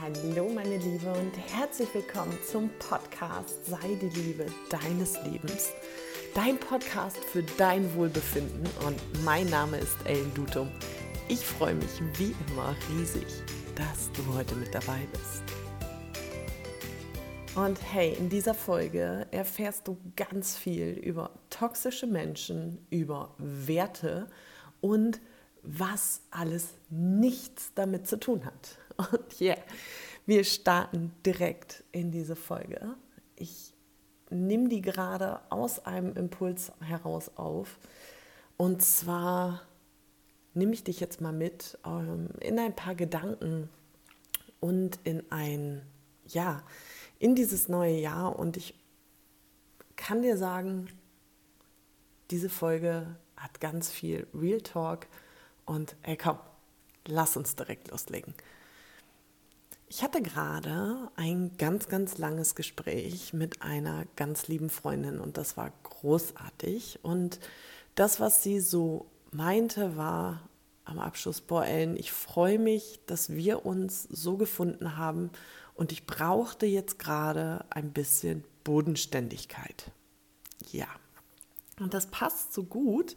Hallo meine Liebe und herzlich willkommen zum Podcast Sei die Liebe deines Lebens. Dein Podcast für dein Wohlbefinden und mein Name ist Ellen Dutum. Ich freue mich wie immer riesig, dass du heute mit dabei bist. Und hey, in dieser Folge erfährst du ganz viel über toxische Menschen, über Werte und was alles nichts damit zu tun hat. Und yeah, wir starten direkt in diese Folge. Ich nehme die gerade aus einem Impuls heraus auf. Und zwar nehme ich dich jetzt mal mit ähm, in ein paar Gedanken und in ein, ja, in dieses neue Jahr. Und ich kann dir sagen, diese Folge hat ganz viel Real Talk. Und ey, komm, lass uns direkt loslegen. Ich hatte gerade ein ganz, ganz langes Gespräch mit einer ganz lieben Freundin und das war großartig. Und das, was sie so meinte, war am Abschluss, boah, Ellen, ich freue mich, dass wir uns so gefunden haben und ich brauchte jetzt gerade ein bisschen Bodenständigkeit. Ja, und das passt so gut,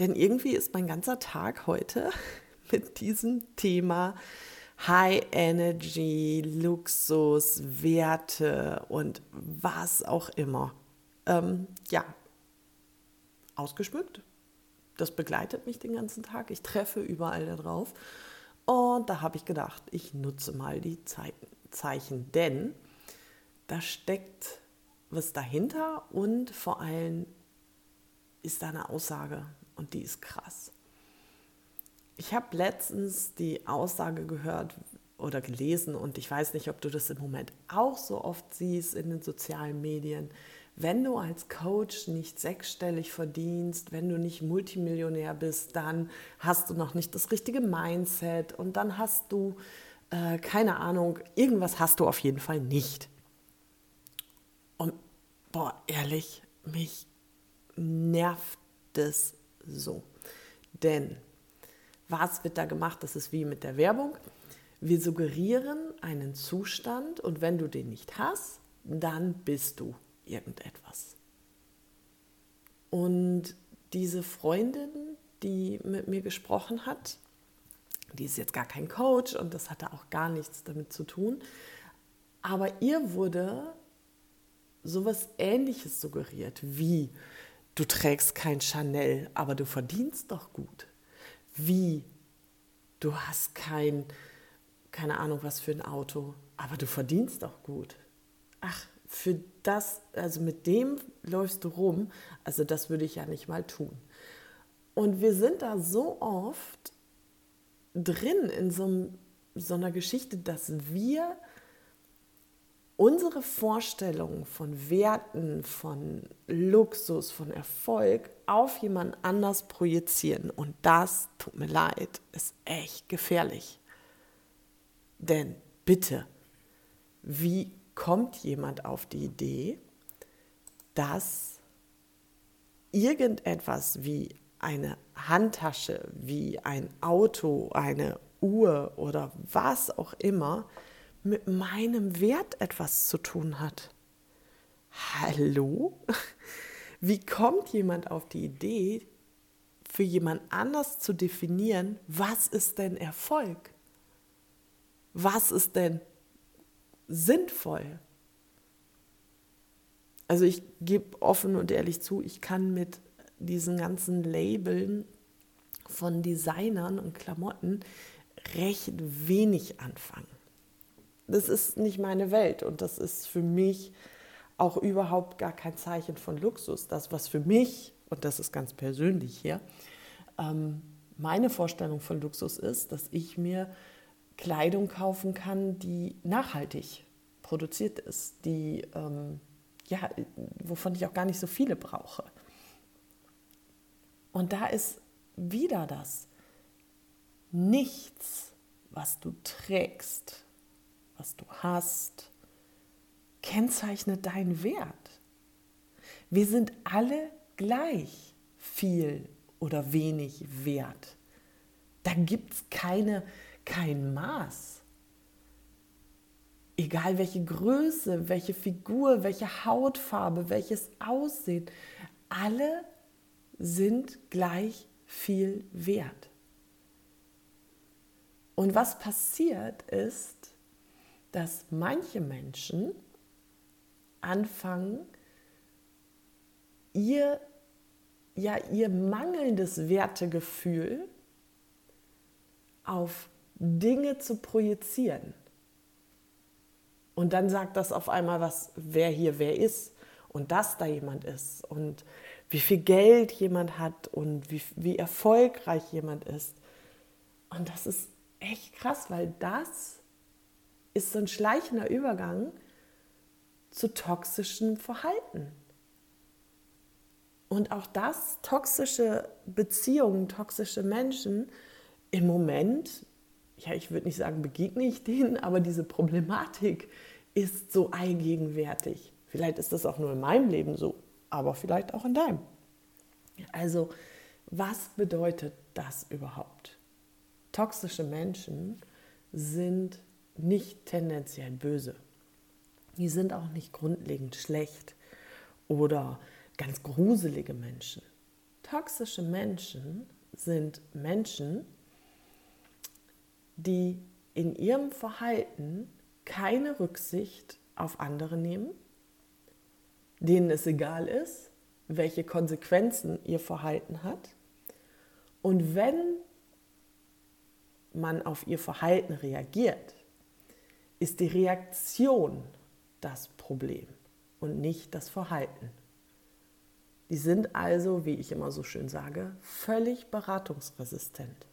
denn irgendwie ist mein ganzer Tag heute mit diesem Thema High Energy, Luxus, Werte und was auch immer. Ähm, ja, ausgeschmückt. Das begleitet mich den ganzen Tag. Ich treffe überall da drauf. Und da habe ich gedacht, ich nutze mal die Zeichen, denn da steckt was dahinter und vor allem ist da eine Aussage und die ist krass. Ich habe letztens die Aussage gehört oder gelesen und ich weiß nicht, ob du das im Moment auch so oft siehst in den sozialen Medien. Wenn du als Coach nicht sechsstellig verdienst, wenn du nicht Multimillionär bist, dann hast du noch nicht das richtige Mindset und dann hast du, äh, keine Ahnung, irgendwas hast du auf jeden Fall nicht. Und boah, ehrlich, mich nervt es so. Denn was wird da gemacht? Das ist wie mit der Werbung. Wir suggerieren einen Zustand und wenn du den nicht hast, dann bist du irgendetwas. Und diese Freundin, die mit mir gesprochen hat, die ist jetzt gar kein Coach und das hatte auch gar nichts damit zu tun, aber ihr wurde sowas Ähnliches suggeriert wie, du trägst kein Chanel, aber du verdienst doch gut. Wie? Du hast kein, keine Ahnung was für ein Auto, aber du verdienst doch gut. Ach, für das, also mit dem läufst du rum, also das würde ich ja nicht mal tun. Und wir sind da so oft drin in so, so einer Geschichte, dass wir unsere Vorstellungen von Werten, von Luxus, von Erfolg auf jemand anders projizieren. Und das, tut mir leid, ist echt gefährlich. Denn bitte, wie kommt jemand auf die Idee, dass irgendetwas wie eine Handtasche, wie ein Auto, eine Uhr oder was auch immer mit meinem Wert etwas zu tun hat. Hallo? Wie kommt jemand auf die Idee, für jemand anders zu definieren, was ist denn Erfolg? Was ist denn sinnvoll? Also ich gebe offen und ehrlich zu, ich kann mit diesen ganzen Labeln von Designern und Klamotten recht wenig anfangen das ist nicht meine Welt und das ist für mich auch überhaupt gar kein Zeichen von Luxus. Das, was für mich, und das ist ganz persönlich hier, ähm, meine Vorstellung von Luxus ist, dass ich mir Kleidung kaufen kann, die nachhaltig produziert ist, die, ähm, ja, wovon ich auch gar nicht so viele brauche. Und da ist wieder das. Nichts, was du trägst, was du hast, kennzeichnet deinen Wert. Wir sind alle gleich viel oder wenig wert. Da gibt es keine, kein Maß. egal welche Größe, welche Figur, welche Hautfarbe, welches Aussehen, alle sind gleich viel wert. Und was passiert ist, dass manche Menschen anfangen, ihr, ja, ihr mangelndes Wertegefühl auf Dinge zu projizieren. Und dann sagt das auf einmal was, wer hier wer ist und dass da jemand ist und wie viel Geld jemand hat und wie, wie erfolgreich jemand ist. Und das ist echt krass, weil das ist so ein schleichender Übergang zu toxischem Verhalten. Und auch das, toxische Beziehungen, toxische Menschen, im Moment, ja, ich würde nicht sagen, begegne ich denen, aber diese Problematik ist so allgegenwärtig. Vielleicht ist das auch nur in meinem Leben so, aber vielleicht auch in deinem. Also, was bedeutet das überhaupt? Toxische Menschen sind nicht tendenziell böse. Die sind auch nicht grundlegend schlecht oder ganz gruselige Menschen. Toxische Menschen sind Menschen, die in ihrem Verhalten keine Rücksicht auf andere nehmen, denen es egal ist, welche Konsequenzen ihr Verhalten hat. Und wenn man auf ihr Verhalten reagiert, ist die Reaktion das Problem und nicht das Verhalten. Die sind also, wie ich immer so schön sage, völlig beratungsresistent.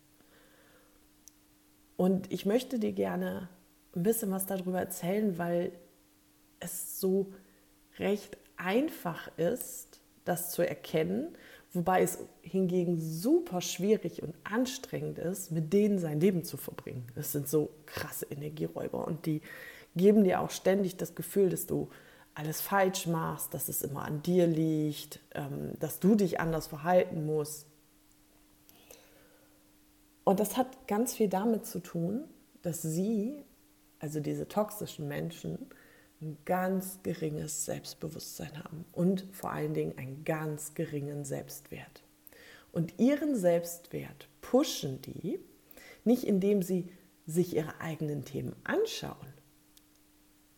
Und ich möchte dir gerne ein bisschen was darüber erzählen, weil es so recht einfach ist, das zu erkennen, wobei es hingegen super schwierig und anstrengend ist, mit denen sein Leben zu verbringen. Das sind so krasse Energieräuber und die geben dir auch ständig das Gefühl, dass du alles falsch machst, dass es immer an dir liegt, ähm, dass du dich anders verhalten musst. Und das hat ganz viel damit zu tun, dass sie, also diese toxischen Menschen, ein ganz geringes Selbstbewusstsein haben und vor allen Dingen einen ganz geringen Selbstwert. Und ihren Selbstwert pushen die nicht indem sie sich ihre eigenen Themen anschauen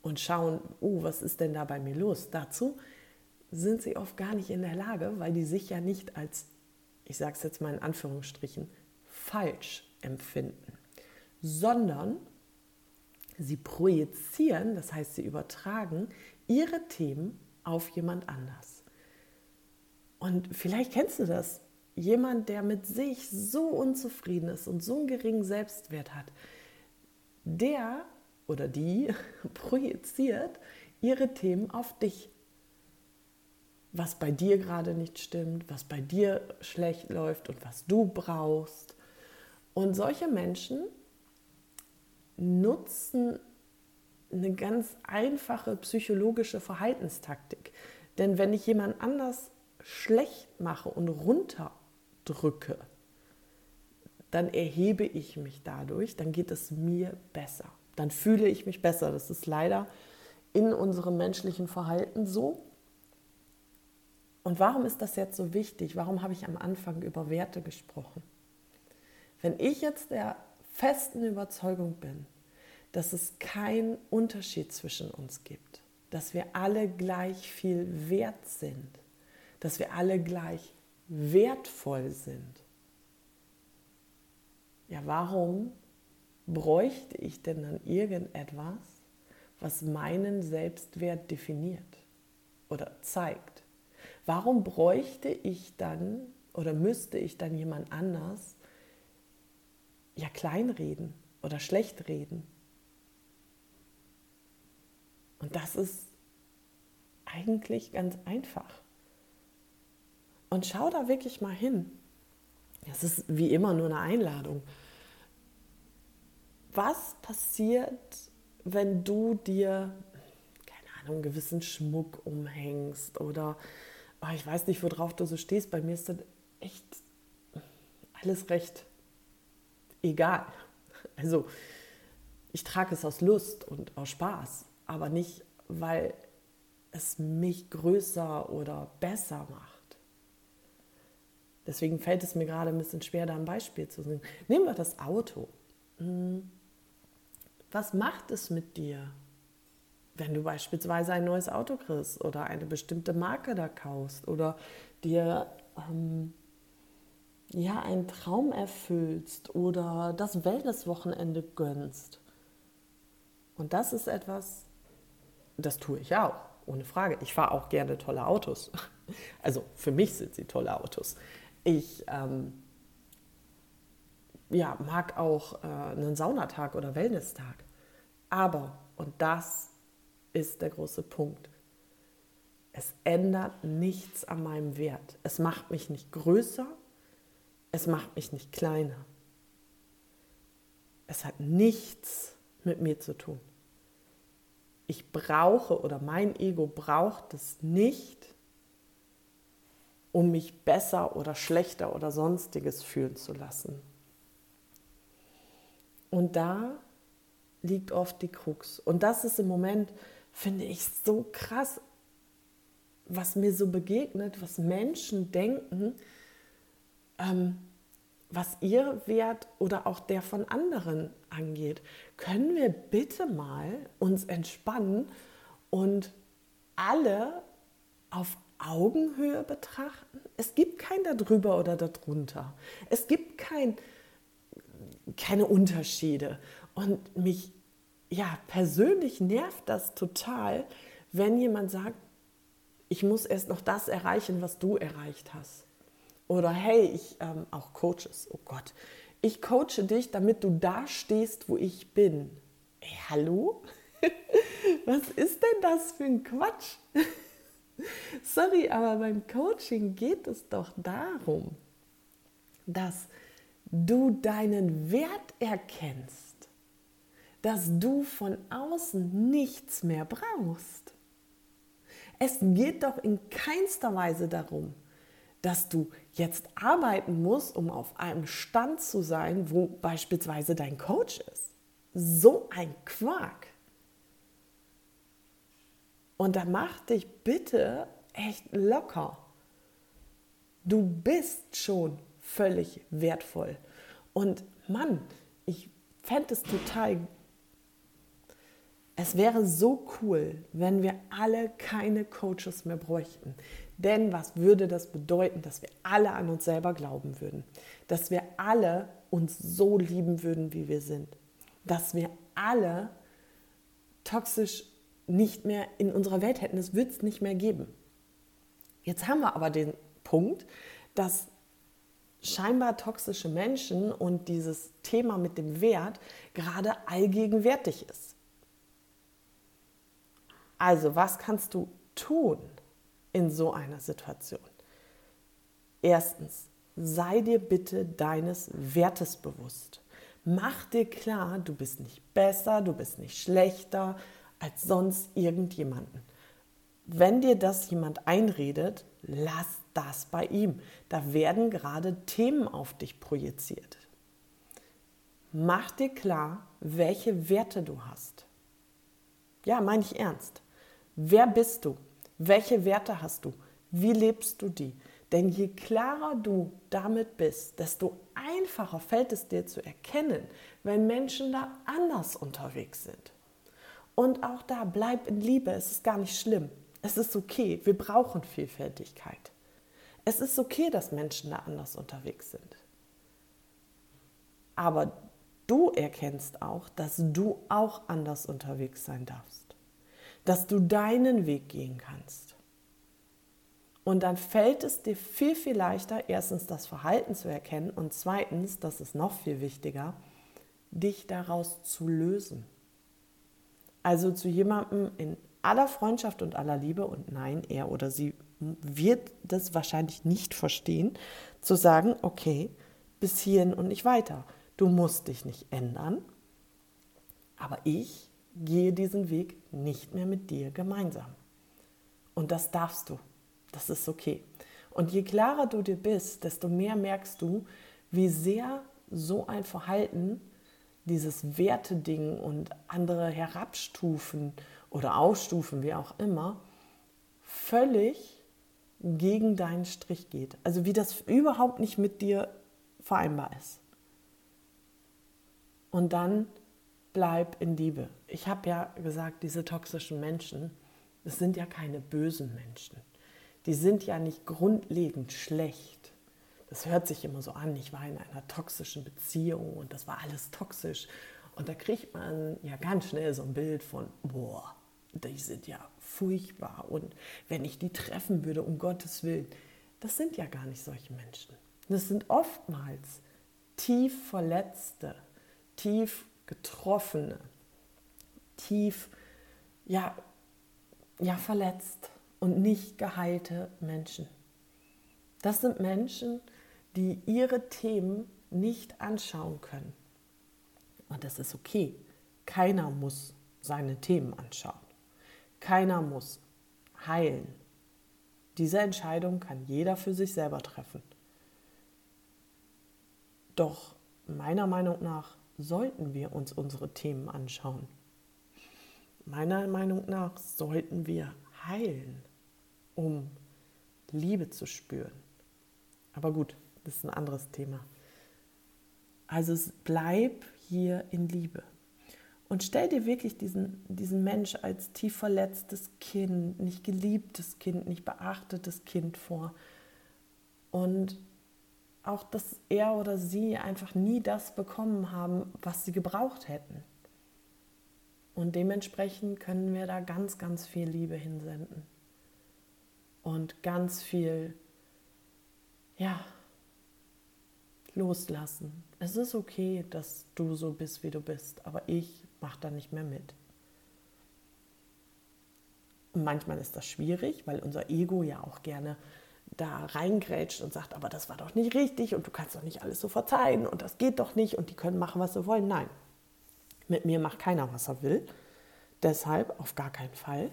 und schauen, oh, was ist denn da bei mir los? Dazu sind sie oft gar nicht in der Lage, weil die sich ja nicht als, ich sage es jetzt mal in Anführungsstrichen, falsch empfinden, sondern sie projizieren, das heißt, sie übertragen ihre Themen auf jemand anders. Und vielleicht kennst du das. Jemand, der mit sich so unzufrieden ist und so einen geringen Selbstwert hat, der oder die projiziert ihre Themen auf dich. Was bei dir gerade nicht stimmt, was bei dir schlecht läuft und was du brauchst. Und solche Menschen nutzen eine ganz einfache psychologische Verhaltenstaktik. Denn wenn ich jemand anders schlecht mache und runterdrücke, dann erhebe ich mich dadurch, dann geht es mir besser. Dann fühle ich mich besser. Das ist leider in unserem menschlichen Verhalten so. Und warum ist das jetzt so wichtig? Warum habe ich am Anfang über Werte gesprochen? Wenn ich jetzt der festen Überzeugung bin, dass es keinen Unterschied zwischen uns gibt, dass wir alle gleich viel wert sind, dass wir alle gleich wertvoll sind. Ja, warum bräuchte ich denn dann irgendetwas, was meinen Selbstwert definiert oder zeigt? Warum bräuchte ich dann oder müsste ich dann jemand anders ja kleinreden oder schlecht reden. Und das ist eigentlich ganz einfach. Und schau da wirklich mal hin. Das ist wie immer nur eine Einladung. Was passiert, wenn du dir, keine Ahnung, einen gewissen Schmuck umhängst oder oh, ich weiß nicht, worauf du so stehst. Bei mir ist das echt alles recht egal. Also ich trage es aus Lust und aus Spaß, aber nicht, weil es mich größer oder besser macht. Deswegen fällt es mir gerade ein bisschen schwer, da ein Beispiel zu sehen. Nehmen wir das Auto. Hm. Was macht es mit dir, wenn du beispielsweise ein neues Auto kriegst oder eine bestimmte Marke da kaufst oder dir ähm, ja, einen Traum erfüllst oder das Wellnesswochenende gönnst? Und das ist etwas, das tue ich auch, ohne Frage. Ich fahre auch gerne tolle Autos. Also für mich sind sie tolle Autos. Ich ähm, ja, mag auch äh, einen Saunatag oder Wellnesstag. Aber, und das ist der große Punkt, es ändert nichts an meinem Wert. Es macht mich nicht größer, es macht mich nicht kleiner. Es hat nichts mit mir zu tun. Ich brauche oder mein Ego braucht es nicht, um mich besser oder schlechter oder sonstiges fühlen zu lassen. Und da liegt oft die Krux. Und das ist im Moment, finde ich, so krass, was mir so begegnet, was Menschen denken, ähm, was ihr Wert oder auch der von anderen angeht. Können wir bitte mal uns entspannen und alle auf Augenhöhe betrachten? Es gibt kein darüber oder darunter. Es gibt kein, keine Unterschiede. Und mich, ja, persönlich nervt das total, wenn jemand sagt, ich muss erst noch das erreichen, was du erreicht hast. Oder hey, ich ähm, auch Coaches, oh Gott, ich coache dich, damit du da stehst, wo ich bin. Hey, hallo? was ist denn das für ein Quatsch? Sorry, aber beim Coaching geht es doch darum, dass du deinen Wert erkennst, dass du von außen nichts mehr brauchst. Es geht doch in keinster Weise darum, dass du jetzt arbeiten musst, um auf einem Stand zu sein, wo beispielsweise dein Coach ist. So ein Quark. Und da mach dich bitte echt locker. Du bist schon völlig wertvoll. Und Mann, ich fände es total, es wäre so cool, wenn wir alle keine Coaches mehr bräuchten. Denn was würde das bedeuten, dass wir alle an uns selber glauben würden? Dass wir alle uns so lieben würden, wie wir sind? Dass wir alle toxisch nicht mehr in unserer Welt hätten. Es wird es nicht mehr geben. Jetzt haben wir aber den Punkt, dass scheinbar toxische Menschen und dieses Thema mit dem Wert gerade allgegenwärtig ist. Also, was kannst du tun in so einer Situation? Erstens, sei dir bitte deines Wertes bewusst. Mach dir klar, du bist nicht besser, du bist nicht schlechter, als sonst irgendjemanden. Wenn dir das jemand einredet, lass das bei ihm. Da werden gerade Themen auf dich projiziert. Mach dir klar, welche Werte du hast. Ja, meine ich ernst. Wer bist du? Welche Werte hast du? Wie lebst du die? Denn je klarer du damit bist, desto einfacher fällt es dir zu erkennen, wenn Menschen da anders unterwegs sind. Und auch da, bleib in Liebe, es ist gar nicht schlimm. Es ist okay, wir brauchen Vielfältigkeit. Es ist okay, dass Menschen da anders unterwegs sind. Aber du erkennst auch, dass du auch anders unterwegs sein darfst. Dass du deinen Weg gehen kannst. Und dann fällt es dir viel, viel leichter, erstens das Verhalten zu erkennen und zweitens, das ist noch viel wichtiger, dich daraus zu lösen. Also zu jemandem in aller Freundschaft und aller Liebe, und nein, er oder sie wird das wahrscheinlich nicht verstehen, zu sagen, okay, bis hierhin und nicht weiter. Du musst dich nicht ändern, aber ich gehe diesen Weg nicht mehr mit dir gemeinsam. Und das darfst du. Das ist okay. Und je klarer du dir bist, desto mehr merkst du, wie sehr so ein Verhalten dieses Werteding und andere herabstufen oder aufstufen, wie auch immer, völlig gegen deinen Strich geht. Also wie das überhaupt nicht mit dir vereinbar ist. Und dann bleib in Liebe. Ich habe ja gesagt, diese toxischen Menschen, das sind ja keine bösen Menschen. Die sind ja nicht grundlegend schlecht. Das hört sich immer so an, ich war in einer toxischen Beziehung und das war alles toxisch. Und da kriegt man ja ganz schnell so ein Bild von, boah, die sind ja furchtbar. Und wenn ich die treffen würde, um Gottes Willen, das sind ja gar nicht solche Menschen. Das sind oftmals tief verletzte, tief getroffene, tief ja, ja verletzt und nicht geheilte Menschen. Das sind Menschen, die ihre Themen nicht anschauen können. Und das ist okay. Keiner muss seine Themen anschauen. Keiner muss heilen. Diese Entscheidung kann jeder für sich selber treffen. Doch meiner Meinung nach sollten wir uns unsere Themen anschauen. Meiner Meinung nach sollten wir heilen, um Liebe zu spüren. Aber gut, das ist ein anderes Thema. Also bleib hier in Liebe. Und stell dir wirklich diesen, diesen Mensch als tief verletztes Kind, nicht geliebtes Kind, nicht beachtetes Kind vor. Und auch, dass er oder sie einfach nie das bekommen haben, was sie gebraucht hätten. Und dementsprechend können wir da ganz, ganz viel Liebe hinsenden. Und ganz viel, ja, loslassen. Es ist okay, dass du so bist, wie du bist, aber ich mache da nicht mehr mit. Und manchmal ist das schwierig, weil unser Ego ja auch gerne da reingrätscht und sagt, aber das war doch nicht richtig und du kannst doch nicht alles so verzeihen und das geht doch nicht und die können machen, was sie wollen. Nein, mit mir macht keiner, was er will. Deshalb auf gar keinen Fall.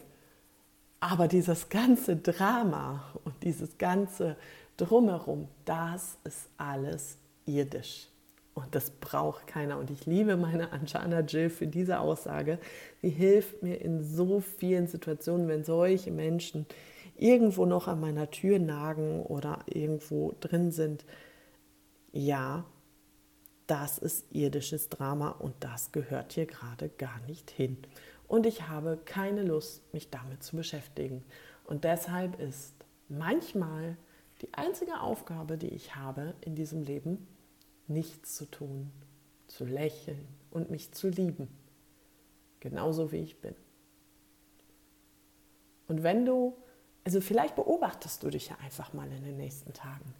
Aber dieses ganze Drama und dieses ganze Drumherum, das ist alles irdisch. Und das braucht keiner. Und ich liebe meine Anjana Jill für diese Aussage. Sie hilft mir in so vielen Situationen, wenn solche Menschen irgendwo noch an meiner Tür nagen oder irgendwo drin sind, ja, das ist irdisches Drama und das gehört hier gerade gar nicht hin. Und ich habe keine Lust, mich damit zu beschäftigen. Und deshalb ist manchmal die einzige Aufgabe, die ich habe in diesem Leben, nichts zu tun, zu lächeln und mich zu lieben. Genauso wie ich bin. Und wenn du also vielleicht beobachtest du dich ja einfach mal in den nächsten Tagen.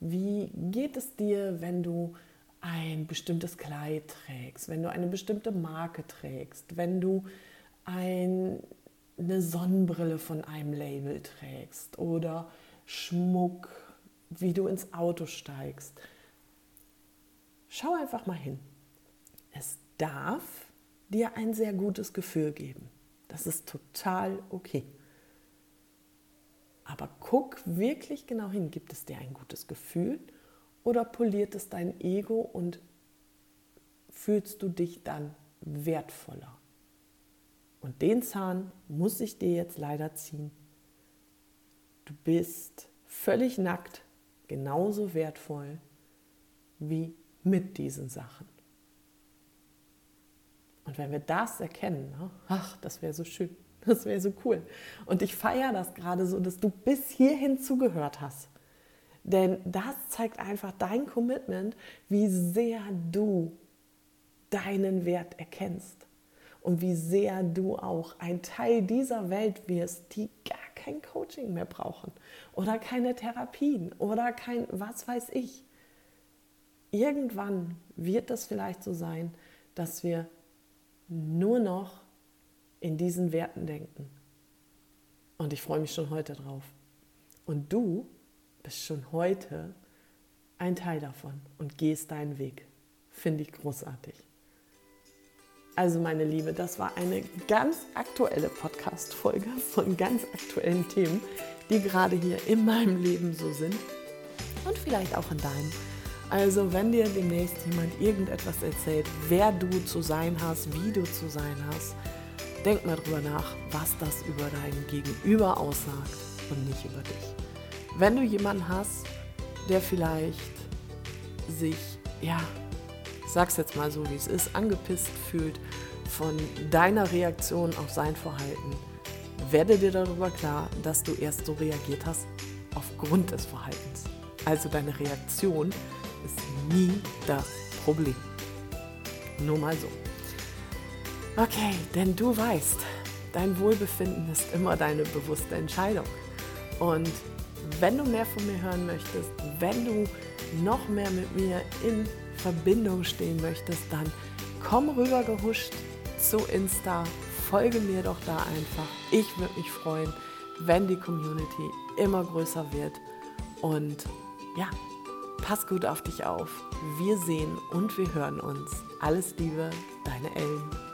Wie geht es dir, wenn du ein bestimmtes Kleid trägst, wenn du eine bestimmte Marke trägst, wenn du ein, eine Sonnenbrille von einem Label trägst oder Schmuck, wie du ins Auto steigst. Schau einfach mal hin. Es darf dir ein sehr gutes Gefühl geben. Das ist total okay. Aber guck wirklich genau hin, gibt es dir ein gutes Gefühl oder poliert es dein Ego und fühlst du dich dann wertvoller? Und den Zahn muss ich dir jetzt leider ziehen. Du bist völlig nackt, genauso wertvoll wie mit diesen Sachen. Und wenn wir das erkennen, ne, ach, das wäre so schön. Das wäre so cool. Und ich feiere das gerade so, dass du bis hierhin zugehört hast. Denn das zeigt einfach dein Commitment, wie sehr du deinen Wert erkennst und wie sehr du auch ein Teil dieser Welt wirst, die gar kein Coaching mehr brauchen oder keine Therapien oder kein was weiß ich. Irgendwann wird das vielleicht so sein, dass wir nur noch in diesen Werten denken. Und ich freue mich schon heute drauf. Und du bist schon heute ein Teil davon und gehst deinen Weg. Finde ich großartig. Also meine Liebe, das war eine ganz aktuelle Podcast-Folge von ganz aktuellen Themen, die gerade hier in meinem Leben so sind und vielleicht auch in deinem. Also wenn dir demnächst jemand irgendetwas erzählt, wer du zu sein hast, wie du zu sein hast, denk mal drüber nach, was das über dein Gegenüber aussagt und nicht über dich. Wenn du jemanden hast, der vielleicht sich, ja, sag's jetzt mal so wie es ist, angepisst fühlt von deiner Reaktion auf sein Verhalten, werde dir darüber klar, dass du erst so reagiert hast aufgrund des Verhaltens. Also deine Reaktion ist nie das Problem. Nur mal so. Okay, denn du weißt, dein Wohlbefinden ist immer deine bewusste Entscheidung. Und wenn du mehr von mir hören möchtest, wenn du noch mehr mit mir in Verbindung stehen möchtest, dann komm rüber gehuscht zu Insta, folge mir doch da einfach. Ich würde mich freuen, wenn die Community immer größer wird. Und ja, pass gut auf dich auf. Wir sehen und wir hören uns. Alles Liebe, deine Ellen.